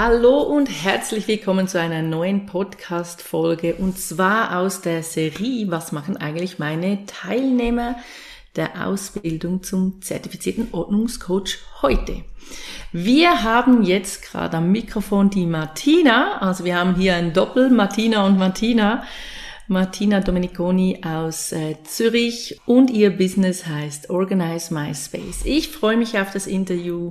Hallo und herzlich willkommen zu einer neuen Podcast-Folge und zwar aus der Serie Was machen eigentlich meine Teilnehmer der Ausbildung zum zertifizierten Ordnungscoach heute? Wir haben jetzt gerade am Mikrofon die Martina, also wir haben hier ein Doppel, Martina und Martina. Martina Domeniconi aus äh, Zürich und ihr Business heißt Organize My Space. Ich freue mich auf das Interview.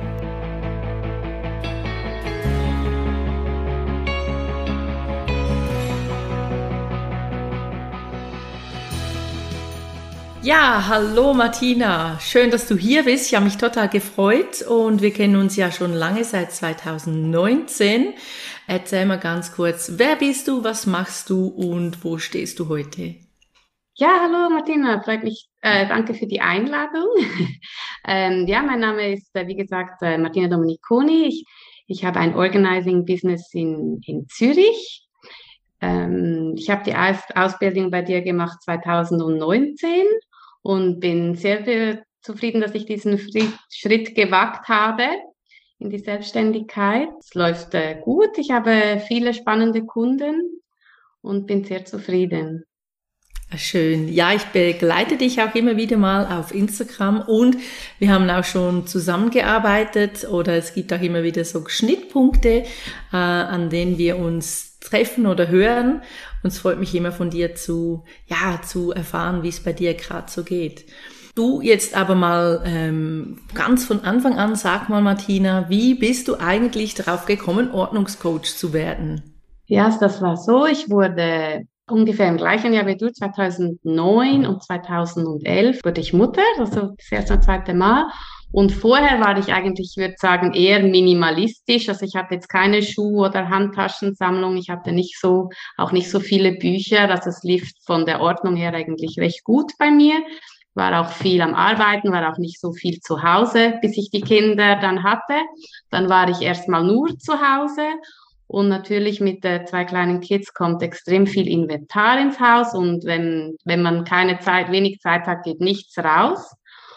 Ja, hallo Martina. Schön, dass du hier bist. Ich habe mich total gefreut und wir kennen uns ja schon lange seit 2019. Erzähl mal ganz kurz, wer bist du, was machst du und wo stehst du heute? Ja, hallo Martina, freut mich. Äh, danke für die Einladung. ähm, ja, mein Name ist, äh, wie gesagt, äh, Martina Domeniconi. Ich, ich habe ein Organizing Business in, in Zürich. Ähm, ich habe die Aus Ausbildung bei dir gemacht 2019 und bin sehr, zufrieden, dass ich diesen Schritt gewagt habe in die Selbstständigkeit. Es läuft äh, gut. Ich habe viele spannende Kunden und bin sehr zufrieden. Schön. Ja, ich begleite dich auch immer wieder mal auf Instagram und wir haben auch schon zusammengearbeitet oder es gibt auch immer wieder so Schnittpunkte, äh, an denen wir uns treffen oder hören. Und es freut mich immer von dir zu, ja, zu erfahren, wie es bei dir gerade so geht. Du jetzt aber mal ähm, ganz von Anfang an, sag mal Martina, wie bist du eigentlich darauf gekommen, Ordnungscoach zu werden? Ja, das war so. Ich wurde ungefähr im gleichen Jahr wie du, 2009 und 2011 wurde ich Mutter, also das erste und zweite Mal. Und vorher war ich eigentlich, ich würde sagen, eher minimalistisch. Also ich hatte jetzt keine Schuh- oder Handtaschensammlung. Ich hatte nicht so, auch nicht so viele Bücher. Also es lief von der Ordnung her eigentlich recht gut bei mir war auch viel am Arbeiten, war auch nicht so viel zu Hause, bis ich die Kinder dann hatte. Dann war ich erstmal nur zu Hause und natürlich mit äh, zwei kleinen Kids kommt extrem viel Inventar ins Haus und wenn, wenn man keine Zeit, wenig Zeit hat, geht nichts raus.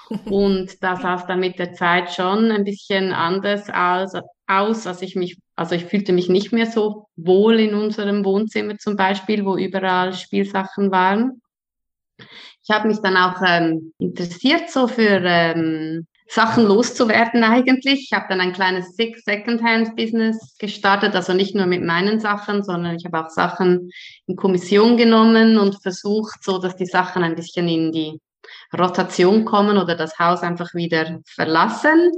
Und das sah dann mit der Zeit schon ein bisschen anders aus, aus, als ich mich, also ich fühlte mich nicht mehr so wohl in unserem Wohnzimmer zum Beispiel, wo überall Spielsachen waren. Ich habe mich dann auch ähm, interessiert so für ähm, Sachen loszuwerden eigentlich. Ich habe dann ein kleines Secondhand-Business gestartet, also nicht nur mit meinen Sachen, sondern ich habe auch Sachen in Kommission genommen und versucht, so dass die Sachen ein bisschen in die Rotation kommen oder das Haus einfach wieder verlassen.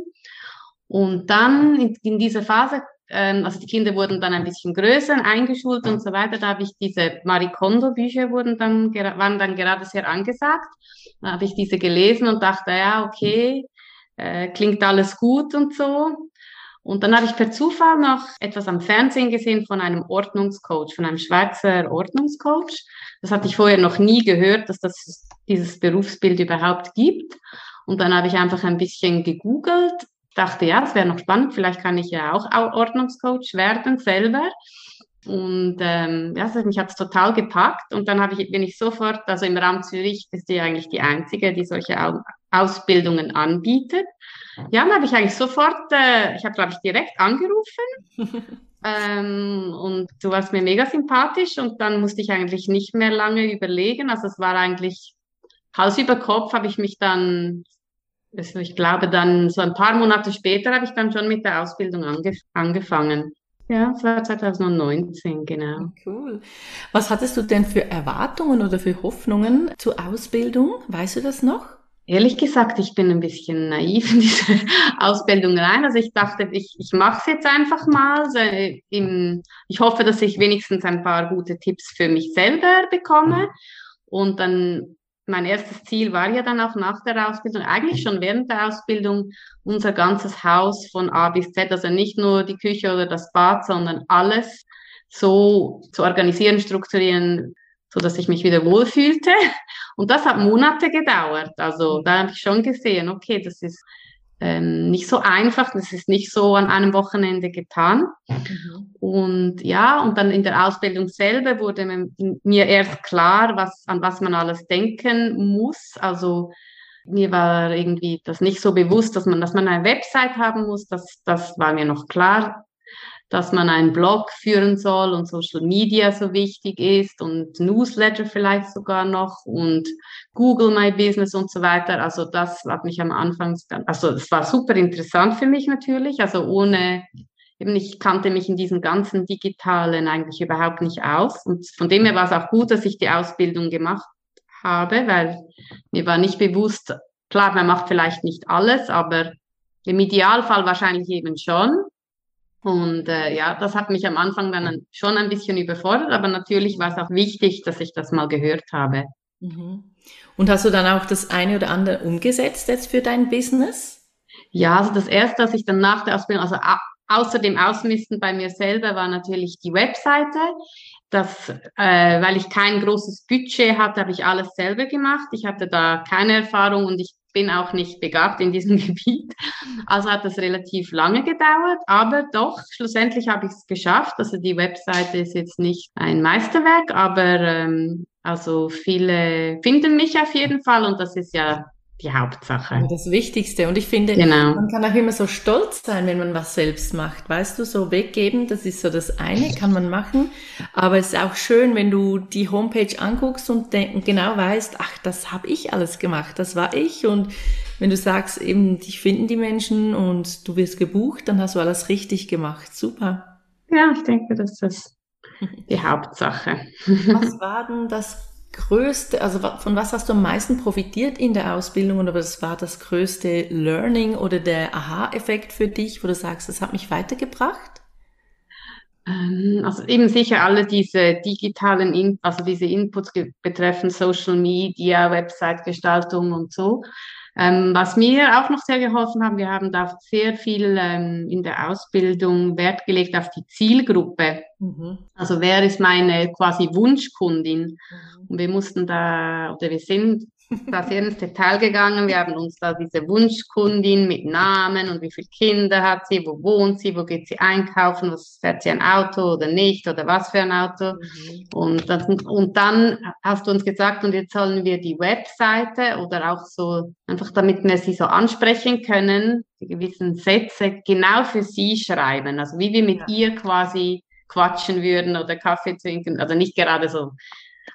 Und dann in, in dieser Phase ähm, also die Kinder wurden dann ein bisschen größer, eingeschult und so weiter. Da habe ich diese Marie Kondo Bücher wurden dann, waren dann gerade sehr angesagt. Da habe ich diese gelesen und dachte, ja, okay, äh, klingt alles gut und so. Und dann habe ich per Zufall noch etwas am Fernsehen gesehen von einem Ordnungscoach, von einem Schweizer Ordnungscoach. Das hatte ich vorher noch nie gehört, dass das dieses Berufsbild überhaupt gibt. Und dann habe ich einfach ein bisschen gegoogelt dachte, ja, das wäre noch spannend, vielleicht kann ich ja auch Ordnungscoach werden selber. Und ähm, ja, also mich hat es total gepackt. Und dann ich, bin ich sofort, also im Raum Zürich ist die eigentlich die einzige, die solche Ausbildungen anbietet. Ja, dann habe ich eigentlich sofort, äh, ich habe glaube ich direkt angerufen. ähm, und du warst mir mega sympathisch und dann musste ich eigentlich nicht mehr lange überlegen. Also es war eigentlich Hals über Kopf, habe ich mich dann also ich glaube dann so ein paar Monate später habe ich dann schon mit der Ausbildung angef angefangen. Ja, es war 2019, genau. Cool. Was hattest du denn für Erwartungen oder für Hoffnungen zur Ausbildung? Weißt du das noch? Ehrlich gesagt, ich bin ein bisschen naiv in diese Ausbildung rein. Also ich dachte, ich, ich mache es jetzt einfach mal. Ich hoffe, dass ich wenigstens ein paar gute Tipps für mich selber bekomme. Und dann mein erstes Ziel war ja dann auch nach der Ausbildung, eigentlich schon während der Ausbildung, unser ganzes Haus von A bis Z, also nicht nur die Küche oder das Bad, sondern alles so zu organisieren, strukturieren, so dass ich mich wieder wohlfühlte. Und das hat Monate gedauert. Also da habe ich schon gesehen, okay, das ist ähm, nicht so einfach, das ist nicht so an einem Wochenende getan. Mhm. Und ja, und dann in der Ausbildung selber wurde mir erst klar, was, an was man alles denken muss. Also mir war irgendwie das nicht so bewusst, dass man, dass man eine Website haben muss. Das, das war mir noch klar dass man einen Blog führen soll und Social Media so wichtig ist und Newsletter vielleicht sogar noch und Google My Business und so weiter. Also das hat mich am Anfang, also es war super interessant für mich natürlich. Also ohne, eben ich kannte mich in diesem ganzen Digitalen eigentlich überhaupt nicht aus. Und von dem her war es auch gut, dass ich die Ausbildung gemacht habe, weil mir war nicht bewusst, klar, man macht vielleicht nicht alles, aber im Idealfall wahrscheinlich eben schon. Und äh, ja, das hat mich am Anfang dann schon ein bisschen überfordert, aber natürlich war es auch wichtig, dass ich das mal gehört habe. Mhm. Und hast du dann auch das eine oder andere umgesetzt jetzt für dein Business? Ja, also das erste, was ich dann nach der Ausbildung, also außer dem Ausmisten bei mir selber, war natürlich die Webseite. Das, äh, weil ich kein großes Budget hatte, habe ich alles selber gemacht. Ich hatte da keine Erfahrung und ich bin auch nicht begabt in diesem Gebiet. Also hat das relativ lange gedauert, aber doch, schlussendlich habe ich es geschafft. Also die Webseite ist jetzt nicht ein Meisterwerk, aber ähm, also viele finden mich auf jeden Fall und das ist ja die Hauptsache. Das Wichtigste. Und ich finde, genau. man kann auch immer so stolz sein, wenn man was selbst macht. Weißt du, so weggeben, das ist so das eine, kann man machen. Aber es ist auch schön, wenn du die Homepage anguckst und genau weißt, ach, das habe ich alles gemacht, das war ich. Und wenn du sagst, eben, dich finden die Menschen und du wirst gebucht, dann hast du alles richtig gemacht. Super. Ja, ich denke, das ist die Hauptsache. Was war denn das größte, also von was hast du am meisten profitiert in der Ausbildung oder was war das größte Learning oder der Aha-Effekt für dich, wo du sagst, das hat mich weitergebracht? Ähm, also eben sicher alle diese digitalen, In also diese Inputs betreffen Social Media, Website-Gestaltung und so. Ähm, was mir auch noch sehr geholfen hat, wir haben da sehr viel ähm, in der Ausbildung Wert gelegt auf die Zielgruppe. Mhm. Also wer ist meine quasi Wunschkundin? Mhm. Und wir mussten da, oder wir sind da sehr ins Detail gegangen. Wir haben uns da diese Wunschkundin mit Namen und wie viele Kinder hat sie, wo wohnt sie, wo geht sie einkaufen, was fährt sie ein Auto oder nicht oder was für ein Auto. Mhm. Und, dann, und dann hast du uns gesagt, und jetzt sollen wir die Webseite oder auch so, einfach damit wir sie so ansprechen können, die gewissen Sätze genau für sie schreiben. Also wie wir mit ja. ihr quasi quatschen würden oder Kaffee trinken, also nicht gerade so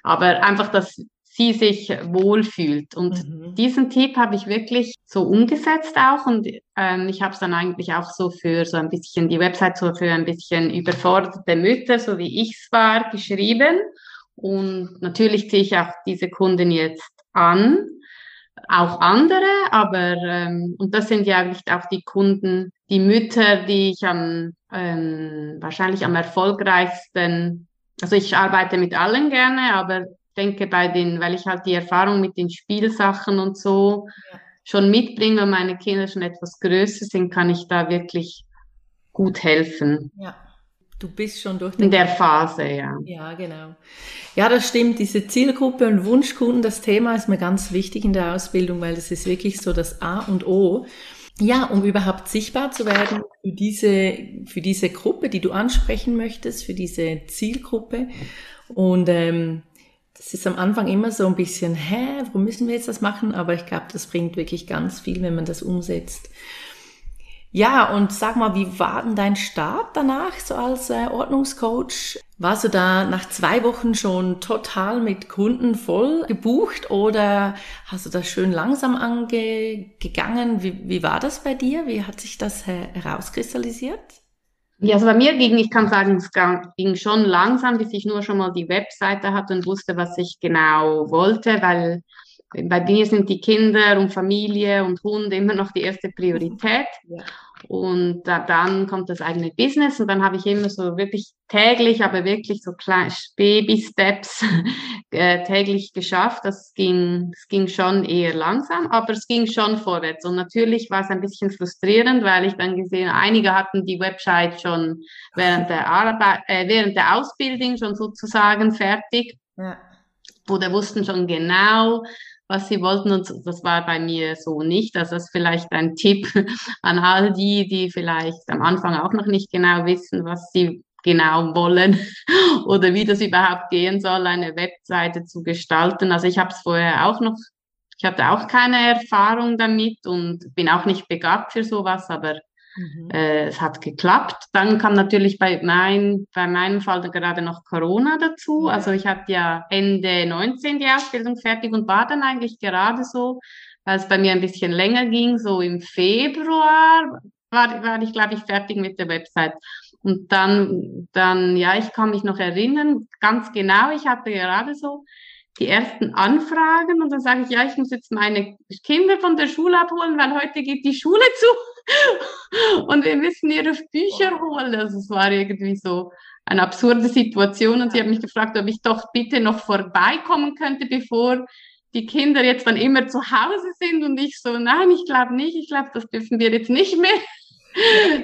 aber einfach, dass sie sich wohlfühlt. Und mhm. diesen Tipp habe ich wirklich so umgesetzt auch und ähm, ich habe es dann eigentlich auch so für so ein bisschen die Website so für ein bisschen überforderte Mütter, so wie ich es war, geschrieben. Und natürlich ziehe ich auch diese Kunden jetzt an, auch andere, aber ähm, und das sind ja eigentlich auch die Kunden, die Mütter, die ich am ähm, wahrscheinlich am erfolgreichsten also ich arbeite mit allen gerne, aber denke bei den, weil ich halt die Erfahrung mit den Spielsachen und so ja. schon mitbringe und meine Kinder schon etwas größer sind, kann ich da wirklich gut helfen. Ja. Du bist schon durch In der Phase, ja. Ja, genau. Ja, das stimmt. Diese Zielgruppe und Wunschkunden, das Thema ist mir ganz wichtig in der Ausbildung, weil das ist wirklich so das A und O. Ja, um überhaupt sichtbar zu werden für diese, für diese Gruppe, die du ansprechen möchtest, für diese Zielgruppe. Und ähm, das ist am Anfang immer so ein bisschen, hä, warum müssen wir jetzt das machen? Aber ich glaube, das bringt wirklich ganz viel, wenn man das umsetzt. Ja, und sag mal, wie war denn dein Start danach, so als äh, Ordnungscoach? Warst du da nach zwei Wochen schon total mit Kunden voll gebucht oder hast du das schön langsam angegangen? Wie, wie war das bei dir? Wie hat sich das herauskristallisiert? Ja, also bei mir ging, ich kann sagen, es ging schon langsam, bis ich nur schon mal die Webseite hatte und wusste, was ich genau wollte, weil bei mir sind die Kinder und Familie und Hund immer noch die erste Priorität. Ja. Und da, dann kommt das eigene Business und dann habe ich immer so wirklich täglich, aber wirklich so kleine Baby-Steps äh, täglich geschafft. Das ging, das ging schon eher langsam, aber es ging schon vorwärts. Und natürlich war es ein bisschen frustrierend, weil ich dann gesehen, einige hatten die Website schon während der Arbeit, äh, während der Ausbildung schon sozusagen fertig. Ja. Oder wussten schon genau, was sie wollten. Und das war bei mir so nicht. Also das ist vielleicht ein Tipp an all die, die vielleicht am Anfang auch noch nicht genau wissen, was sie genau wollen oder wie das überhaupt gehen soll, eine Webseite zu gestalten. Also ich habe es vorher auch noch, ich hatte auch keine Erfahrung damit und bin auch nicht begabt für sowas, aber Mhm. Äh, es hat geklappt. Dann kam natürlich bei, mein, bei meinem Fall gerade noch Corona dazu. Also ich hatte ja Ende 19 die Ausbildung fertig und war dann eigentlich gerade so, weil es bei mir ein bisschen länger ging, so im Februar war, war ich, glaube ich, fertig mit der Website. Und dann, dann, ja, ich kann mich noch erinnern, ganz genau, ich hatte gerade so die ersten Anfragen und dann sage ich, ja, ich muss jetzt meine Kinder von der Schule abholen, weil heute geht die Schule zu. Und wir müssen ihre Bücher holen. Also es war irgendwie so eine absurde Situation und sie hat mich gefragt, ob ich doch bitte noch vorbeikommen könnte, bevor die Kinder jetzt dann immer zu Hause sind und ich so, nein, ich glaube nicht, ich glaube, das dürfen wir jetzt nicht mehr.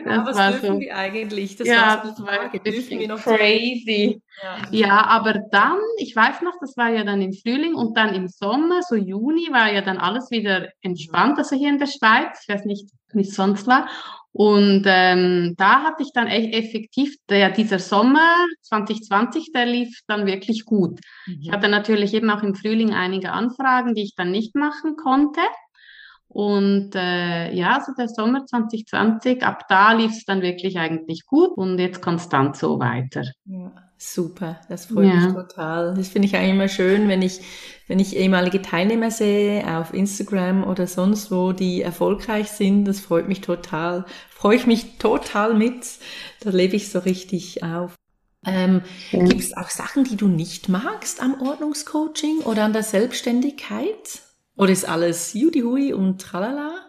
Ja, das was war dürfen so, wir eigentlich? Das ja, das war ein bisschen crazy. Ja. ja, aber dann, ich weiß noch, das war ja dann im Frühling und dann im Sommer, so Juni, war ja dann alles wieder entspannt, also hier in der Schweiz. Ich weiß nicht, wie es sonst war. Und ähm, da hatte ich dann echt effektiv, der, dieser Sommer 2020, der lief dann wirklich gut. Mhm. Ich hatte natürlich eben auch im Frühling einige Anfragen, die ich dann nicht machen konnte. Und äh, ja, so der Sommer 2020, ab da lief es dann wirklich eigentlich gut und jetzt konstant so weiter. Ja, super, das freut ja. mich total. Das finde ich eigentlich immer schön, wenn ich, wenn ich ehemalige Teilnehmer sehe auf Instagram oder sonst wo, die erfolgreich sind. Das freut mich total. Freue ich mich total mit. Da lebe ich so richtig auf. Ähm, ja. Gibt es auch Sachen, die du nicht magst am Ordnungscoaching oder an der Selbstständigkeit? Oder ist alles Judy Hui und tralala?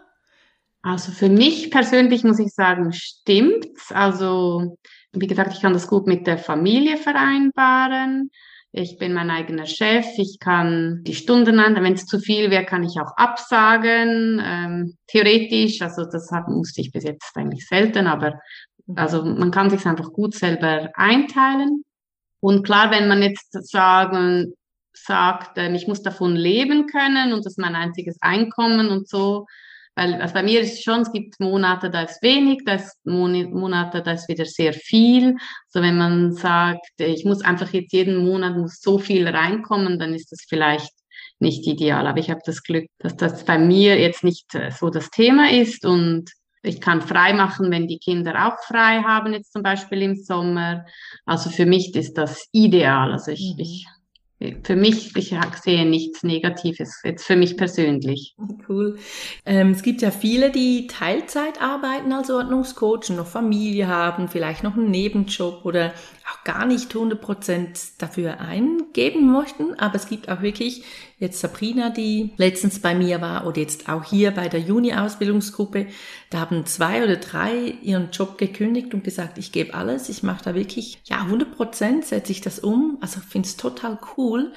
Also für mich persönlich muss ich sagen, stimmt's. Also wie gesagt, ich kann das gut mit der Familie vereinbaren. Ich bin mein eigener Chef. Ich kann die Stunden an, wenn es zu viel wäre, kann ich auch absagen. Ähm, theoretisch, also das musste ich bis jetzt eigentlich selten, aber also man kann sich einfach gut selber einteilen. Und klar, wenn man jetzt sagen, sagt, ähm, ich muss davon leben können und das ist mein einziges Einkommen und so. Weil also bei mir ist es schon, es gibt Monate, da ist wenig, da ist Monate, da ist wieder sehr viel. So wenn man sagt, ich muss einfach jetzt jeden Monat muss so viel reinkommen, dann ist das vielleicht nicht ideal. Aber ich habe das Glück, dass das bei mir jetzt nicht äh, so das Thema ist und ich kann frei machen, wenn die Kinder auch frei haben, jetzt zum Beispiel im Sommer. Also für mich ist das ideal. Also ich, mhm. ich für mich, ich sehe nichts Negatives, jetzt für mich persönlich. Cool. Ähm, es gibt ja viele, die Teilzeit arbeiten als Ordnungscoach, noch Familie haben, vielleicht noch einen Nebenjob oder gar nicht 100 Prozent dafür eingeben möchten. Aber es gibt auch wirklich jetzt Sabrina, die letztens bei mir war oder jetzt auch hier bei der Juni-Ausbildungsgruppe, da haben zwei oder drei ihren Job gekündigt und gesagt, ich gebe alles, ich mache da wirklich, ja, 100 Prozent setze ich das um. Also finde es total cool.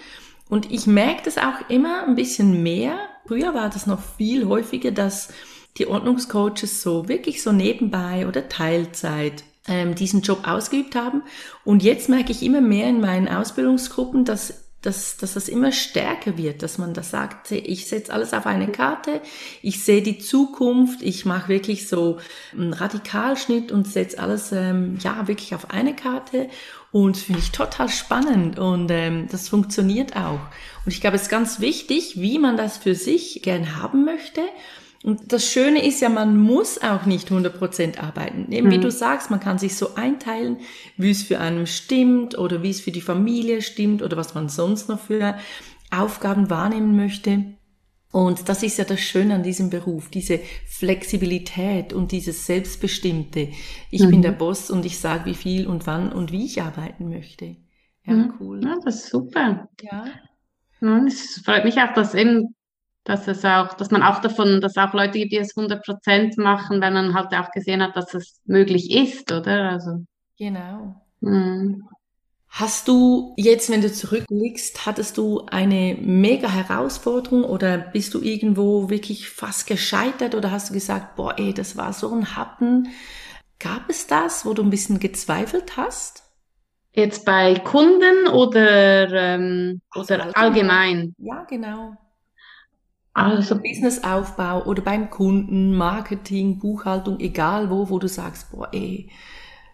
Und ich merke das auch immer ein bisschen mehr. Früher war das noch viel häufiger, dass die Ordnungscoaches so wirklich so nebenbei oder Teilzeit ähm, diesen Job ausgeübt haben. Und jetzt merke ich immer mehr in meinen Ausbildungsgruppen, dass dass, dass das immer stärker wird, dass man das sagt, ich setze alles auf eine Karte, ich sehe die Zukunft, ich mache wirklich so einen Radikalschnitt und setze alles ähm, ja wirklich auf eine Karte und finde ich total spannend und ähm, das funktioniert auch. Und ich glaube, es ist ganz wichtig, wie man das für sich gern haben möchte und das Schöne ist ja, man muss auch nicht 100% arbeiten. Eben wie mhm. du sagst, man kann sich so einteilen, wie es für einen stimmt oder wie es für die Familie stimmt oder was man sonst noch für Aufgaben wahrnehmen möchte. Und das ist ja das Schöne an diesem Beruf, diese Flexibilität und dieses Selbstbestimmte. Ich mhm. bin der Boss und ich sage, wie viel und wann und wie ich arbeiten möchte. Ja, mhm. cool. Ja, das ist super. Ja. Es freut mich auch, dass eben, dass es auch, dass man auch davon, dass auch Leute gibt, die es 100 Prozent machen, wenn man halt auch gesehen hat, dass es möglich ist, oder? Also. Genau. Mhm. Hast du jetzt, wenn du zurückblickst, hattest du eine mega Herausforderung oder bist du irgendwo wirklich fast gescheitert oder hast du gesagt, boah, ey, das war so ein Happen? Gab es das, wo du ein bisschen gezweifelt hast? Jetzt bei Kunden oder, ähm, also oder allgemein? Ja, genau. Also Businessaufbau oder beim Kunden, Marketing, Buchhaltung, egal wo, wo du sagst, boah, ey,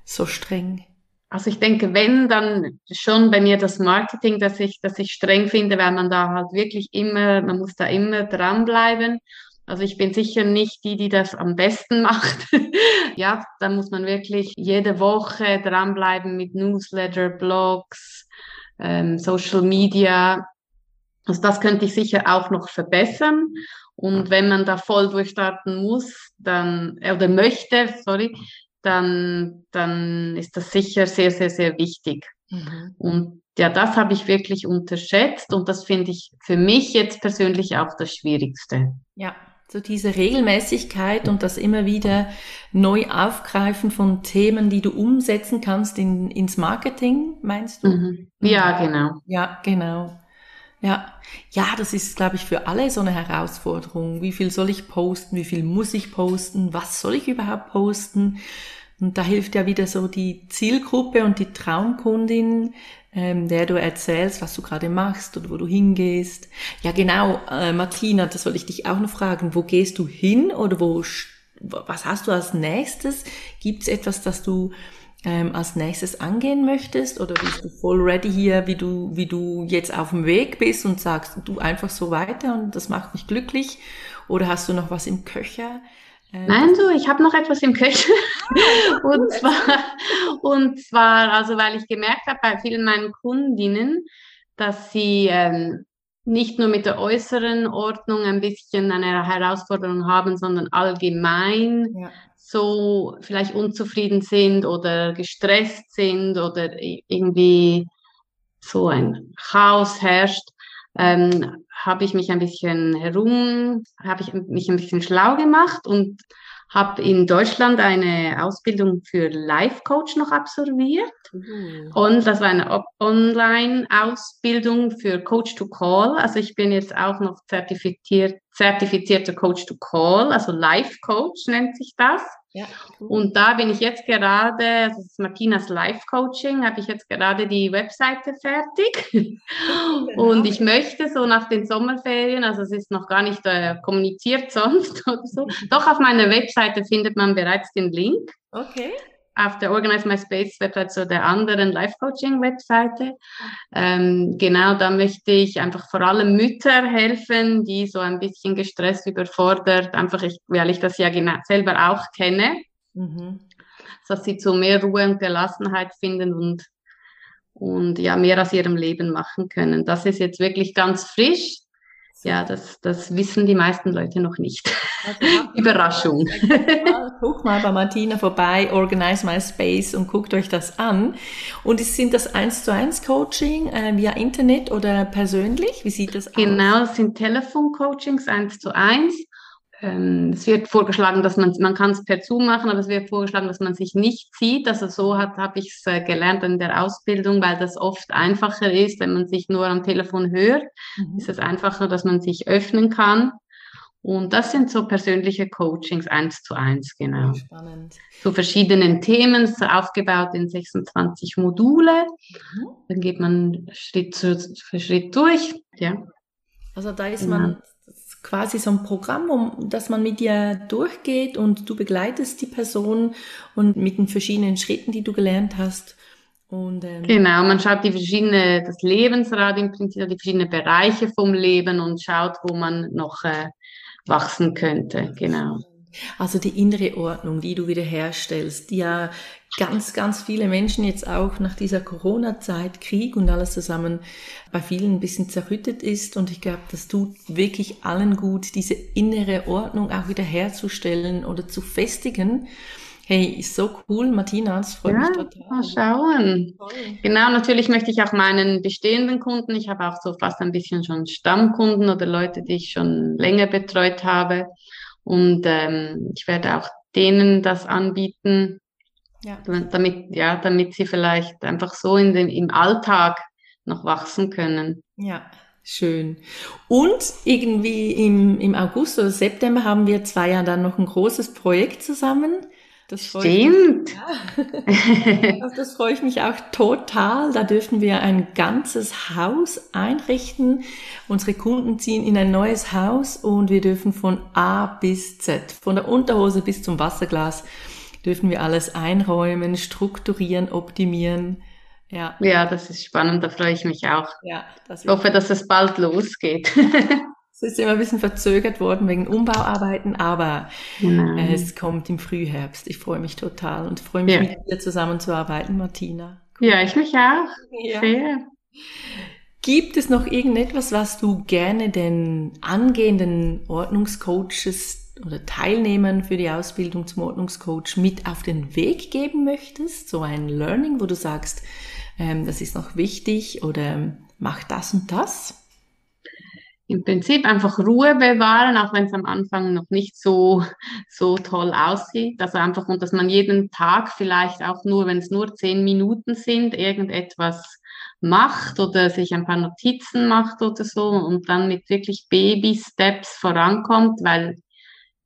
so streng. Also ich denke, wenn, dann schon bei mir das Marketing, dass ich, dass ich streng finde, weil man da halt wirklich immer, man muss da immer dranbleiben. Also ich bin sicher nicht die, die das am besten macht. ja, da muss man wirklich jede Woche dranbleiben mit Newsletter, Blogs, ähm, Social Media. Also das könnte ich sicher auch noch verbessern. Und wenn man da voll durchstarten muss, dann, oder möchte, sorry, dann, dann ist das sicher sehr, sehr, sehr wichtig. Mhm. Und ja, das habe ich wirklich unterschätzt und das finde ich für mich jetzt persönlich auch das Schwierigste. Ja, so diese Regelmäßigkeit und das immer wieder neu aufgreifen von Themen, die du umsetzen kannst in, ins Marketing, meinst du? Mhm. Ja, genau. Ja, genau. Ja, ja, das ist, glaube ich, für alle so eine Herausforderung. Wie viel soll ich posten? Wie viel muss ich posten? Was soll ich überhaupt posten? Und da hilft ja wieder so die Zielgruppe und die Traumkundin, ähm, der du erzählst, was du gerade machst oder wo du hingehst. Ja, genau, äh, Martina, das wollte ich dich auch noch fragen. Wo gehst du hin oder wo, was hast du als nächstes? Gibt es etwas, das du ähm, als nächstes angehen möchtest oder bist du voll ready hier, wie du, wie du jetzt auf dem Weg bist und sagst, du einfach so weiter und das macht mich glücklich? Oder hast du noch was im Köcher? Ähm, Nein, du, ich habe noch etwas im Köcher. Ah, und zwar, und zwar, also weil ich gemerkt habe bei vielen meinen Kundinnen, dass sie ähm, nicht nur mit der äußeren Ordnung ein bisschen eine Herausforderung haben, sondern allgemein ja so vielleicht unzufrieden sind oder gestresst sind oder irgendwie so ein Chaos herrscht, ähm, habe ich mich ein bisschen herum, habe ich mich ein bisschen schlau gemacht und habe in Deutschland eine Ausbildung für Life Coach noch absolviert. Mhm. Und das war eine Online-Ausbildung für Coach to Call. Also ich bin jetzt auch noch zertifiziert, zertifizierter Coach to Call, also Life Coach nennt sich das. Ja. Und da bin ich jetzt gerade, das ist Martinas Life Coaching, habe ich jetzt gerade die Webseite fertig. Genau. Und ich möchte so nach den Sommerferien, also es ist noch gar nicht äh, kommuniziert sonst oder so, doch auf meiner Webseite findet man bereits den Link. Okay auf der Organize My Space Website, so der anderen Life Coaching Webseite. Ähm, genau, da möchte ich einfach vor allem Mütter helfen, die so ein bisschen gestresst, überfordert, einfach ich, weil ich das ja genau selber auch kenne, mhm. dass sie zu mehr Ruhe und Gelassenheit finden und und ja, mehr aus ihrem Leben machen können. Das ist jetzt wirklich ganz frisch. Ja, das, das wissen die meisten Leute noch nicht. Also, Überraschung. Guckt mal bei Martina vorbei, Organize My Space und guckt euch das an. Und sind das eins zu eins Coaching äh, via Internet oder persönlich? Wie sieht das aus? Genau, es sind Telefoncoachings eins zu eins. Ähm, es wird vorgeschlagen, dass man, man kann es per Zoom machen, aber es wird vorgeschlagen, dass man sich nicht sieht. Also so hat habe ich es äh, gelernt in der Ausbildung, weil das oft einfacher ist, wenn man sich nur am Telefon hört. Mhm. Ist es einfacher, dass man sich öffnen kann. Und das sind so persönliche Coachings eins zu eins, genau. Spannend. Zu verschiedenen Themen, aufgebaut in 26 Module. Mhm. Dann geht man Schritt für Schritt durch, ja. Also da ist man quasi so ein Programm, um, dass man mit dir durchgeht und du begleitest die Person und mit den verschiedenen Schritten, die du gelernt hast. Und, ähm, genau, man schaut die verschiedene, das Lebensrad im Prinzip, die verschiedenen Bereiche vom Leben und schaut, wo man noch äh, wachsen könnte. Genau. Also die innere Ordnung, die du wiederherstellst, die ja ganz, ganz viele Menschen jetzt auch nach dieser Corona-Zeit, Krieg und alles zusammen bei vielen ein bisschen zerrüttet ist. Und ich glaube, das tut wirklich allen gut, diese innere Ordnung auch wieder herzustellen oder zu festigen. Hey, ist so cool, Martina, das freut ja, mich total. Mal schauen. Toll. Genau, natürlich möchte ich auch meinen bestehenden Kunden, ich habe auch so fast ein bisschen schon Stammkunden oder Leute, die ich schon länger betreut habe. Und ähm, ich werde auch denen das anbieten, ja. damit, ja, damit sie vielleicht einfach so in den, im Alltag noch wachsen können. Ja, schön. Und irgendwie im, im August oder September haben wir zwei Jahre dann noch ein großes Projekt zusammen. Das Stimmt. Mich, ja. das freue ich mich auch total. Da dürfen wir ein ganzes Haus einrichten. Unsere Kunden ziehen in ein neues Haus und wir dürfen von A bis Z, von der Unterhose bis zum Wasserglas, dürfen wir alles einräumen, strukturieren, optimieren. Ja. ja, das ist spannend, da freue ich mich auch. Ja, ich hoffe, dass es bald losgeht. Es ist immer ein bisschen verzögert worden wegen Umbauarbeiten, aber genau. es kommt im Frühherbst. Ich freue mich total und freue mich, ja. mit dir zusammenzuarbeiten, Martina. Cool. Ja, ich mich auch. Ja. Sehr. Gibt es noch irgendetwas, was du gerne den angehenden Ordnungscoaches oder Teilnehmern für die Ausbildung zum Ordnungscoach mit auf den Weg geben möchtest? So ein Learning, wo du sagst, ähm, das ist noch wichtig oder mach das und das? im Prinzip einfach Ruhe bewahren, auch wenn es am Anfang noch nicht so, so toll aussieht. Also einfach, und dass man jeden Tag vielleicht auch nur, wenn es nur zehn Minuten sind, irgendetwas macht oder sich ein paar Notizen macht oder so und dann mit wirklich Baby-Steps vorankommt, weil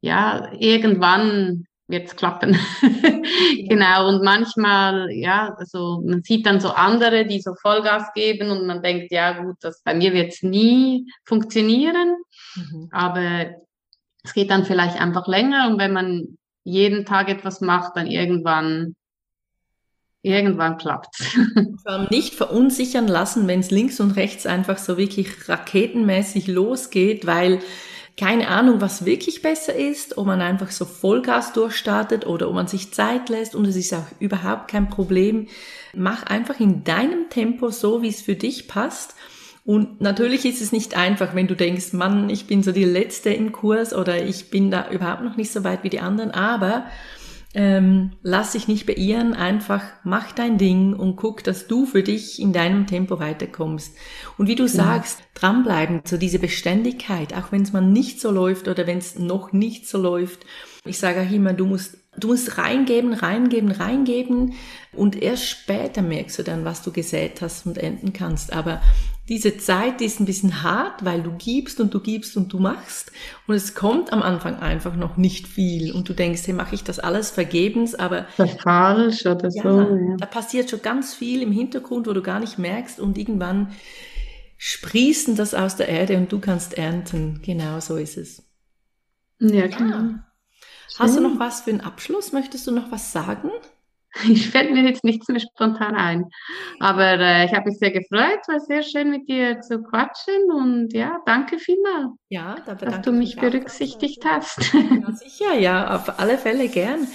ja, irgendwann wird's klappen. genau, und manchmal, ja, also man sieht dann so andere, die so Vollgas geben und man denkt, ja gut, das, bei mir wird's nie funktionieren, mhm. aber es geht dann vielleicht einfach länger und wenn man jeden Tag etwas macht, dann irgendwann irgendwann klappt's. Nicht verunsichern lassen, wenn es links und rechts einfach so wirklich raketenmäßig losgeht, weil keine Ahnung, was wirklich besser ist, ob man einfach so Vollgas durchstartet oder ob man sich Zeit lässt und es ist auch überhaupt kein Problem. Mach einfach in deinem Tempo so, wie es für dich passt. Und natürlich ist es nicht einfach, wenn du denkst, Mann, ich bin so die Letzte im Kurs oder ich bin da überhaupt noch nicht so weit wie die anderen, aber ähm, lass dich nicht beirren, einfach mach dein Ding und guck, dass du für dich in deinem Tempo weiterkommst. Und wie du sagst, dranbleiben, so diese Beständigkeit, auch wenn es mal nicht so läuft oder wenn es noch nicht so läuft. Ich sage auch immer, du musst, du musst reingeben, reingeben, reingeben und erst später merkst du dann, was du gesät hast und enden kannst. Aber diese Zeit die ist ein bisschen hart, weil du gibst und du gibst und du machst und es kommt am Anfang einfach noch nicht viel und du denkst, hey, mache ich das alles vergebens, aber falsch oder ja, so. Ja. Da passiert schon ganz viel im Hintergrund, wo du gar nicht merkst und irgendwann sprießen das aus der Erde und du kannst ernten. Genau so ist es. Ja, genau. Ja. Hast du noch was für einen Abschluss? Möchtest du noch was sagen? Ich fällt mir jetzt nichts mehr spontan ein. Aber äh, ich habe mich sehr gefreut, war sehr schön mit dir zu quatschen und ja, danke vielmals. Ja, da dass du mich berücksichtigt hast. Ja, sicher, ja, auf alle Fälle gern.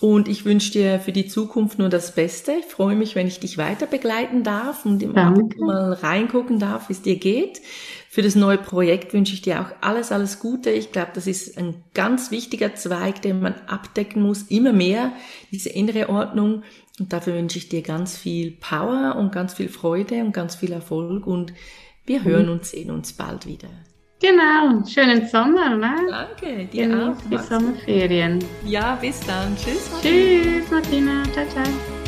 Und ich wünsche dir für die Zukunft nur das Beste. Ich freue mich, wenn ich dich weiter begleiten darf und im Abend mal reingucken darf, wie es dir geht. Für das neue Projekt wünsche ich dir auch alles, alles Gute. Ich glaube, das ist ein ganz wichtiger Zweig, den man abdecken muss, immer mehr, diese innere Ordnung. Und dafür wünsche ich dir ganz viel Power und ganz viel Freude und ganz viel Erfolg. Und wir hören und sehen uns bald wieder. Genau, schönen Sommer, ne? Danke, dir Genieß auch. Die Sommerferien. Ja, bis dann. Tschüss. Martina. Tschüss, Martina. Ciao, ciao.